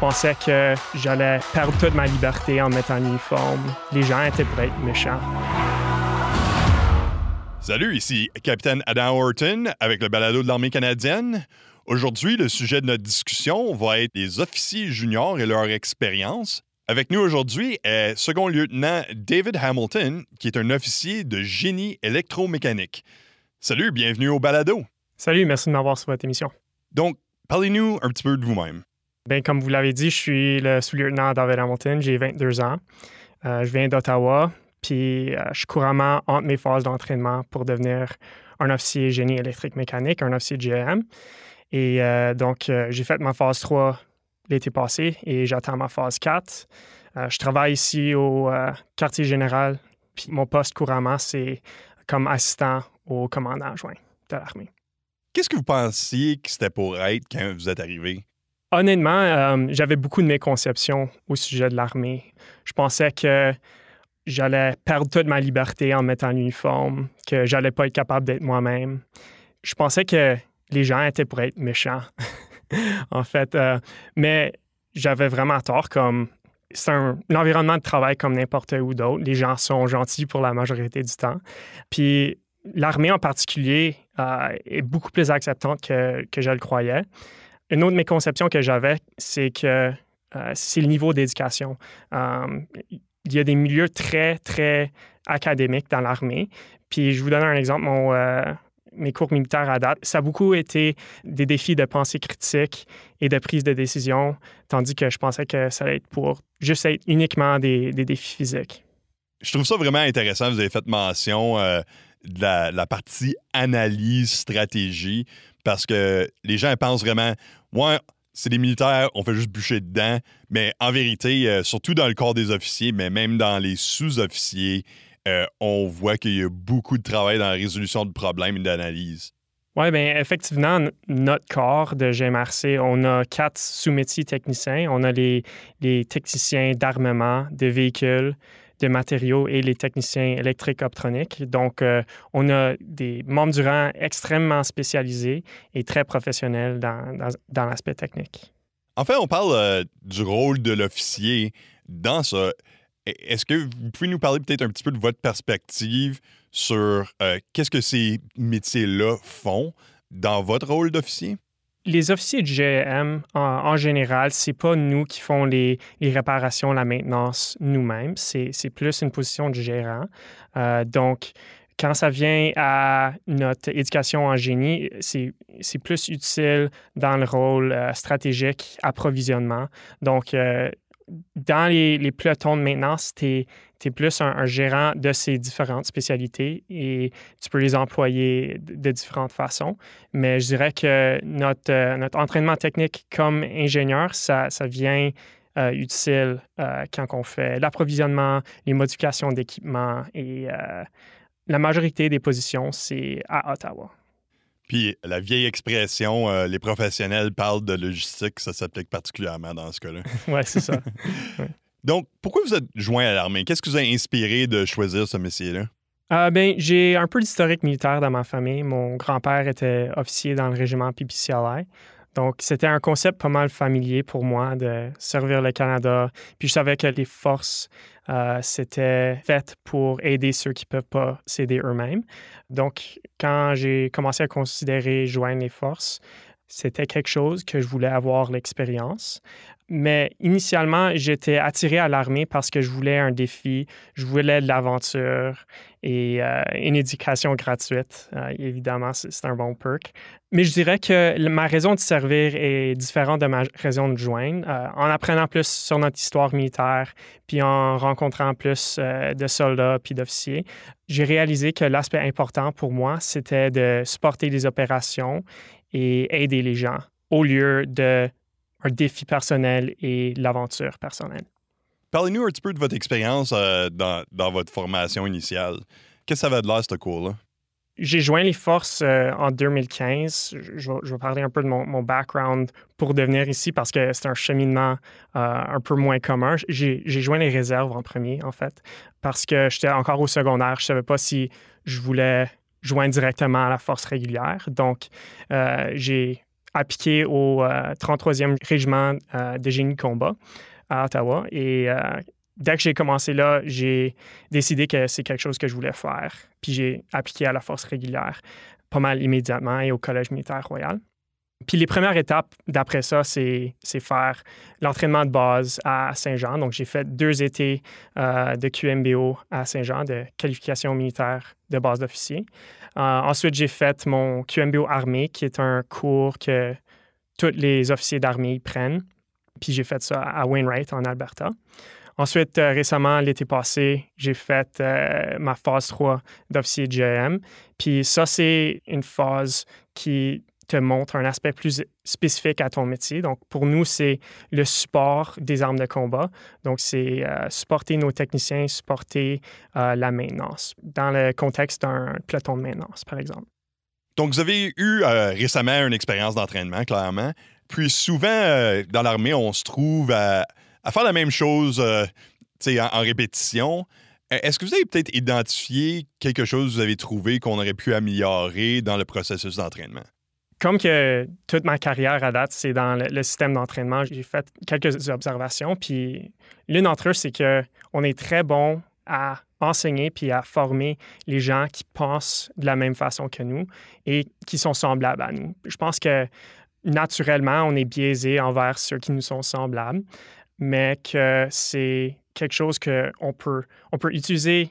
pensais que j'allais perdre toute ma liberté en mettant l'uniforme. Les gens étaient prêts à être méchants. Salut, ici Capitaine Adam Horton avec le balado de l'armée canadienne. Aujourd'hui, le sujet de notre discussion va être les officiers juniors et leur expérience. Avec nous aujourd'hui est second lieutenant David Hamilton, qui est un officier de génie électromécanique. Salut, bienvenue au balado. Salut, merci de m'avoir sur votre émission. Donc, parlez-nous un petit peu de vous-même. Bien, comme vous l'avez dit, je suis le sous-lieutenant David Hamilton, j'ai 22 ans. Euh, je viens d'Ottawa, puis euh, je suis couramment entre mes phases d'entraînement pour devenir un officier génie électrique mécanique, un officier GM. Et euh, donc, j'ai fait ma phase 3 l'été passé et j'attends ma phase 4. je travaille ici au quartier général, puis mon poste couramment, c'est comme assistant au commandant adjoint de l'armée. Qu'est-ce que vous pensiez que c'était pour être quand vous êtes arrivé? Honnêtement, euh, j'avais beaucoup de méconceptions au sujet de l'armée. Je pensais que j'allais perdre toute ma liberté en mettant l'uniforme, que j'allais pas être capable d'être moi-même. Je pensais que les gens étaient pour être méchants, en fait. Euh, mais j'avais vraiment tort, comme c'est un, environnement de travail comme n'importe où d'autre. Les gens sont gentils pour la majorité du temps. Puis l'armée en particulier euh, est beaucoup plus acceptante que, que, je le croyais. Une autre méconception que j'avais, c'est que euh, c'est le niveau d'éducation. Euh, il y a des milieux très, très académiques dans l'armée. Puis je vous donne un exemple. Mon, mes cours militaires à date, ça a beaucoup été des défis de pensée critique et de prise de décision, tandis que je pensais que ça allait être pour juste être uniquement des, des défis physiques. Je trouve ça vraiment intéressant. Vous avez fait mention de la, partie analyse, stratégie, parce que les gens pensent vraiment, ouais, c'est des militaires, on fait juste bûcher dedans. Mais en vérité, euh, surtout dans le corps des officiers, mais même dans les sous-officiers, euh, on voit qu'il y a beaucoup de travail dans la résolution de problèmes et d'analyse. Oui, bien, effectivement, notre corps de GMRC, on a quatre sous-métiers techniciens. On a les, les techniciens d'armement, de véhicules, de matériaux et les techniciens électriques optroniques. Donc, euh, on a des membres du rang extrêmement spécialisés et très professionnels dans, dans, l'aspect technique. En fait, on parle euh, du rôle de l'officier dans ça. Est-ce que vous pouvez nous parler peut-être un petit peu de votre perspective sur euh, qu'est-ce que ces métiers-là font dans votre rôle d'officier? Les officiers de GM, en, général, c'est pas nous qui font les, réparations, la maintenance nous-mêmes. C'est plus une position de gérant. Euh, donc, quand ça vient à notre éducation en génie, c'est plus utile dans le rôle euh, stratégique, approvisionnement. Donc, euh, dans les, les, pelotons de maintenance, tu es, plus un, gérant de ces différentes spécialités et tu peux les employer de, différentes façons. Mais je dirais que notre, euh, notre entraînement technique comme ingénieur, ça, ça vient euh, utile euh, quand on fait l'approvisionnement, les modifications d'équipement et la majorité des positions, c'est à Ottawa. Puis la vieille expression, euh, les professionnels parlent de logistique, ça s'applique particulièrement dans ce cas-là. oui, c'est ça. Donc, pourquoi vous êtes joint à l'armée? Qu'est-ce qui vous a inspiré de choisir ce métier-là? Euh, ben, j'ai un peu d'historique militaire dans ma famille. Mon grand-père était officier dans le régiment PPCLI. Donc, c'était un concept pas mal familier pour moi de servir le Canada. Puis, je savais que les forces, euh, c'était fait pour aider ceux qui ne peuvent pas s'aider eux-mêmes. Donc, quand j'ai commencé à considérer joindre les forces, c'était quelque chose que je voulais avoir l'expérience. Mais initialement, j'étais attiré à l'armée parce que je voulais un défi, je voulais de l'aventure et euh, une éducation gratuite. Euh, évidemment, c'est un bon perk. Mais je dirais que ma raison de servir est différente de ma raison de joindre. Euh, en apprenant plus sur notre histoire militaire, puis en rencontrant plus de soldats puis d'officiers, j'ai réalisé que l'aspect important pour moi, c'était de supporter les opérations et aider les gens au lieu de un défi personnel et l'aventure personnelle. Parlez-nous un petit peu de votre expérience euh, dans, votre formation initiale. Qu'est-ce que ça va de l'air, ce cours-là? J'ai joint les forces euh, en 2015. Je, vais parler un peu de mon, background pour devenir ici parce que c'est un cheminement euh, un peu moins commun. J'ai joint les réserves en premier, en fait, parce que j'étais encore au secondaire. Je ne savais pas si je voulais joindre directement à la force régulière. Donc, j'ai appliqué au 33e régiment de génie de combat à Ottawa. Et dès que j'ai commencé là, j'ai décidé que c'est quelque chose que je voulais faire. Puis j'ai appliqué à la force régulière pas mal immédiatement et au Collège militaire royal. Puis les premières étapes d'après ça, c'est faire l'entraînement de base à Saint-Jean. Donc j'ai fait deux étés euh, de QMBO à Saint-Jean, de qualification militaire de base d'officier. Euh, ensuite, j'ai fait mon QMBO armée, qui est un cours que tous les officiers d'armée prennent. Puis j'ai fait ça à Wainwright, en Alberta. Ensuite, euh, récemment, l'été passé, j'ai fait ma phase 3 d'officier de GM. Puis ça, c'est une phase qui te montre un aspect plus spécifique à ton métier. Donc, pour nous, c'est le support des armes de combat. Donc, c'est euh, supporter nos techniciens, supporter la maintenance, dans le contexte d'un peloton de maintenance, par exemple. Donc, vous avez eu récemment une expérience d'entraînement, clairement. Puis souvent, dans l'armée, on se trouve à faire la même chose euh, en, répétition. E, est-ce que vous avez peut-être identifié quelque chose que vous avez trouvé qu'on aurait pu améliorer dans le processus d'entraînement? Comme que toute ma carrière à date, c'est dans le, système d'entraînement, j'ai fait quelques observations. Puis l'une d'entre eux, c'est qu'on est très bon à enseigner puis à former les gens qui pensent de la même façon que nous et qui sont semblables à nous. Je pense que naturellement, on est biaisé envers ceux qui nous sont semblables mais que c'est quelque chose qu'on peut, on peut utiliser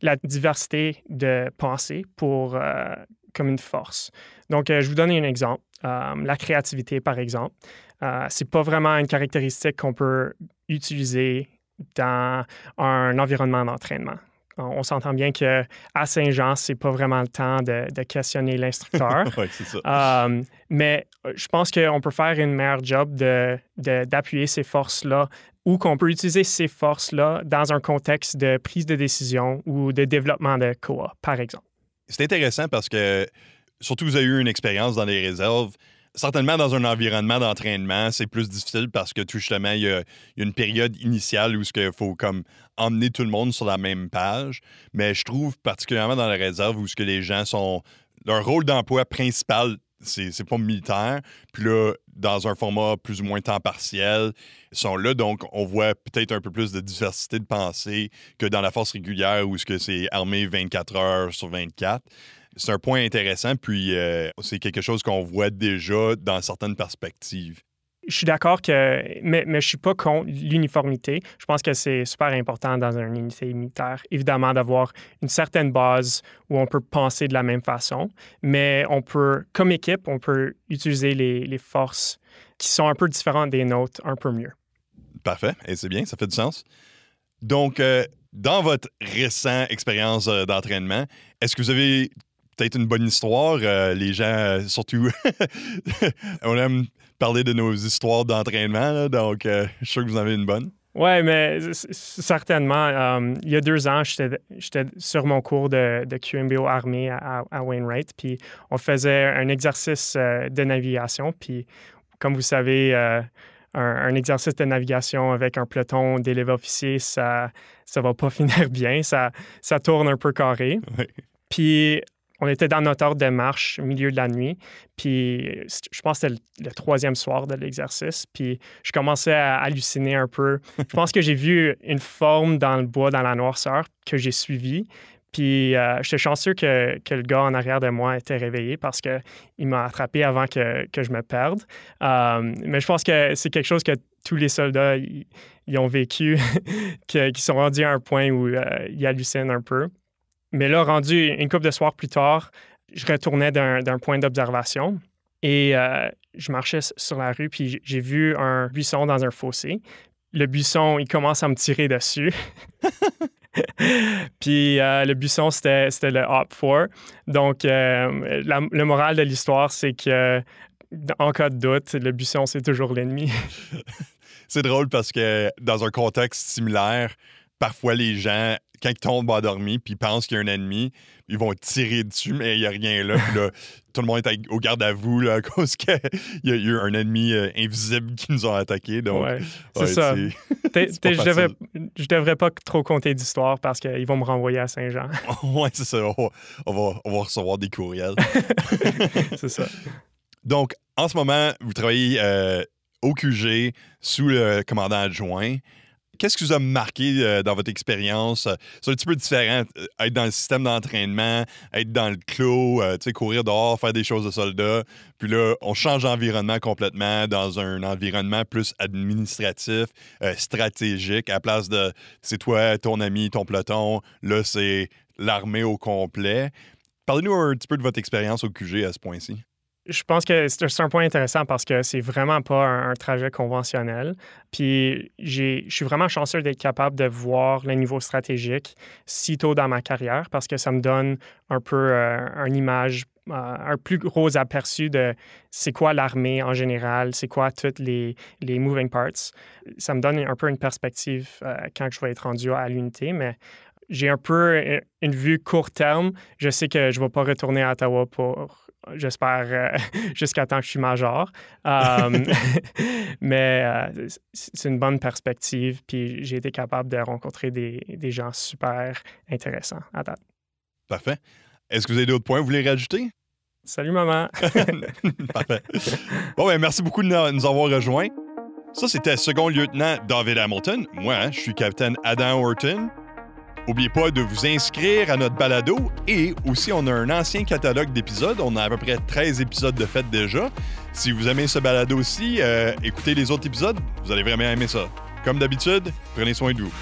la diversité de pensée pour, euh, comme une force. Donc, euh, je vous donne un exemple. Euh, la créativité, par exemple, c'est pas vraiment une caractéristique qu'on peut utiliser dans un environnement d'entraînement. On, s'entend bien que à Saint-Jean, c'est pas vraiment le temps de, questionner l'instructeur. oui, c'est ça. Euh, mais euh, je pense qu'on peut faire une meilleure job d'appuyer ces forces-là ou qu'on peut utiliser ces forces-là dans un contexte de prise de décision ou de développement de coop, par exemple. C'est intéressant parce que, surtout, vous avez eu une expérience dans les réserves certainement dans un environnement d'entraînement, c'est plus difficile parce que tout justement, il y a, une période initiale où il faut comme emmener tout le monde sur la même page. Mais je trouve particulièrement dans la réserve où ce que les gens sont. Leur rôle d'emploi principal, c'est pas militaire. Puis là, dans un format plus ou moins temps partiel, ils sont là. Donc, on voit peut-être un peu plus de diversité de pensée que dans la force régulière où c'est armé 24 heures sur 24 c'est un point intéressant, puis euh, c'est quelque chose qu'on voit déjà dans certaines perspectives. Je suis d'accord que, mais, mais je suis pas contre l'uniformité. Je pense que c'est super important dans une unité militaire, évidemment, d'avoir une certaine base où on peut penser de la même façon, mais on peut, comme équipe, on peut utiliser les, forces qui sont un peu différentes des nôtres un peu mieux. Parfait, et c'est bien, ça fait du sens. Donc, euh, dans votre récente expérience euh, d'entraînement, est-ce que vous avez peut-être une bonne histoire? Euh, les gens, surtout, on aime parler de nos histoires d'entraînement, donc euh, je suis sûr que vous en avez une bonne. Oui, mais certainement. il y a deux ans, j'étais sur mon cours de, de QMBO armée à, Wainwright, puis on faisait un exercice de navigation, puis comme vous savez, un, exercice de navigation avec un peloton d'élèves officiers, ça ne va pas finir bien, ça, ça tourne un peu carré. Puis on était dans notre ordre de marche au milieu de la nuit. Puis je pense que c'était le, troisième soir de l'exercice. Puis je commençais à halluciner un peu. Je pense que j'ai vu une forme dans le bois, dans la noirceur, que j'ai suivie. Puis euh, j'étais chanceux que, le gars en arrière de moi était réveillé parce qu'il m'a attrapé avant que, je me perde. Euh, mais je pense que c'est quelque chose que tous les soldats ils ont vécu, qui sont rendus à un point où euh, ils hallucinent un peu. Mais là, rendu une couple de soirs plus tard, je retournais d'un point d'observation et euh, je marchais sur la rue, puis j'ai vu un buisson dans un fossé. Le buisson, il commence à me tirer dessus. puis euh, le buisson, c'était le Hop 4. Donc, euh, le moral de l'histoire, c'est que en cas de doute, le buisson, c'est toujours l'ennemi. c'est drôle parce que dans un contexte similaire, parfois les gens quand ils tombent endormis puis ils pensent qu'il y a un ennemi, ils vont tirer dessus, mais il n'y a rien là. tout le monde est au garde à vous là, à cause qu'il y, a eu un ennemi euh, invisible qui nous a attaqués. Donc, c'est ça. je, devrais, devrais pas trop compter d'histoire parce qu'ils vont me renvoyer à Saint-Jean. oui, c'est ça. On va, on va, recevoir des courriels. c'est ça. Donc, en ce moment, vous travaillez euh, au QG sous le commandant adjoint. Qu'est-ce qui vous a marqué euh, dans votre expérience? C'est un petit peu différent, euh, être dans le système d'entraînement, être dans le clos, euh, tu courir dehors, faire des choses de soldats. Puis là, on change d'environnement complètement dans un environnement plus administratif, euh, stratégique, à place de c'est toi, ton ami, ton peloton. Là, c'est l'armée au complet. Parlez-nous un petit peu de votre expérience au QG à ce point-ci. Je pense que c'est un point intéressant parce que c'est vraiment pas un, trajet conventionnel. Puis je suis vraiment chanceux d'être capable de voir le niveau stratégique si tôt dans ma carrière parce que ça me donne un peu euh, une image, euh, un plus gros aperçu de c'est quoi l'armée en général, c'est quoi toutes les, les moving parts. Ça me donne un peu une perspective euh, quand je vais être rendu à l'unité, mais j'ai un peu une vue court terme. Je sais que je ne vais pas retourner à Ottawa pour j'espère, euh, jusqu'à temps que je suis major. Um, mais euh, c'est une bonne perspective, puis j'ai été capable de rencontrer des, des gens super intéressants à date. Parfait. Est-ce que vous avez d'autres points que vous voulez rajouter? Salut, maman! Parfait. Bon, ben, merci beaucoup de nous nous avoir rejoints. Ça, c'était second lieutenant David Hamilton. Moi, hein, je suis capitaine Adam Horton. N'oubliez pas de vous inscrire à notre balado et aussi on a un ancien catalogue d'épisodes. On a à peu près 13 épisodes de fait déjà. Si vous aimez ce balado aussi, euh, écoutez les autres épisodes, vous allez vraiment aimer ça. Comme d'habitude, prenez soin de vous.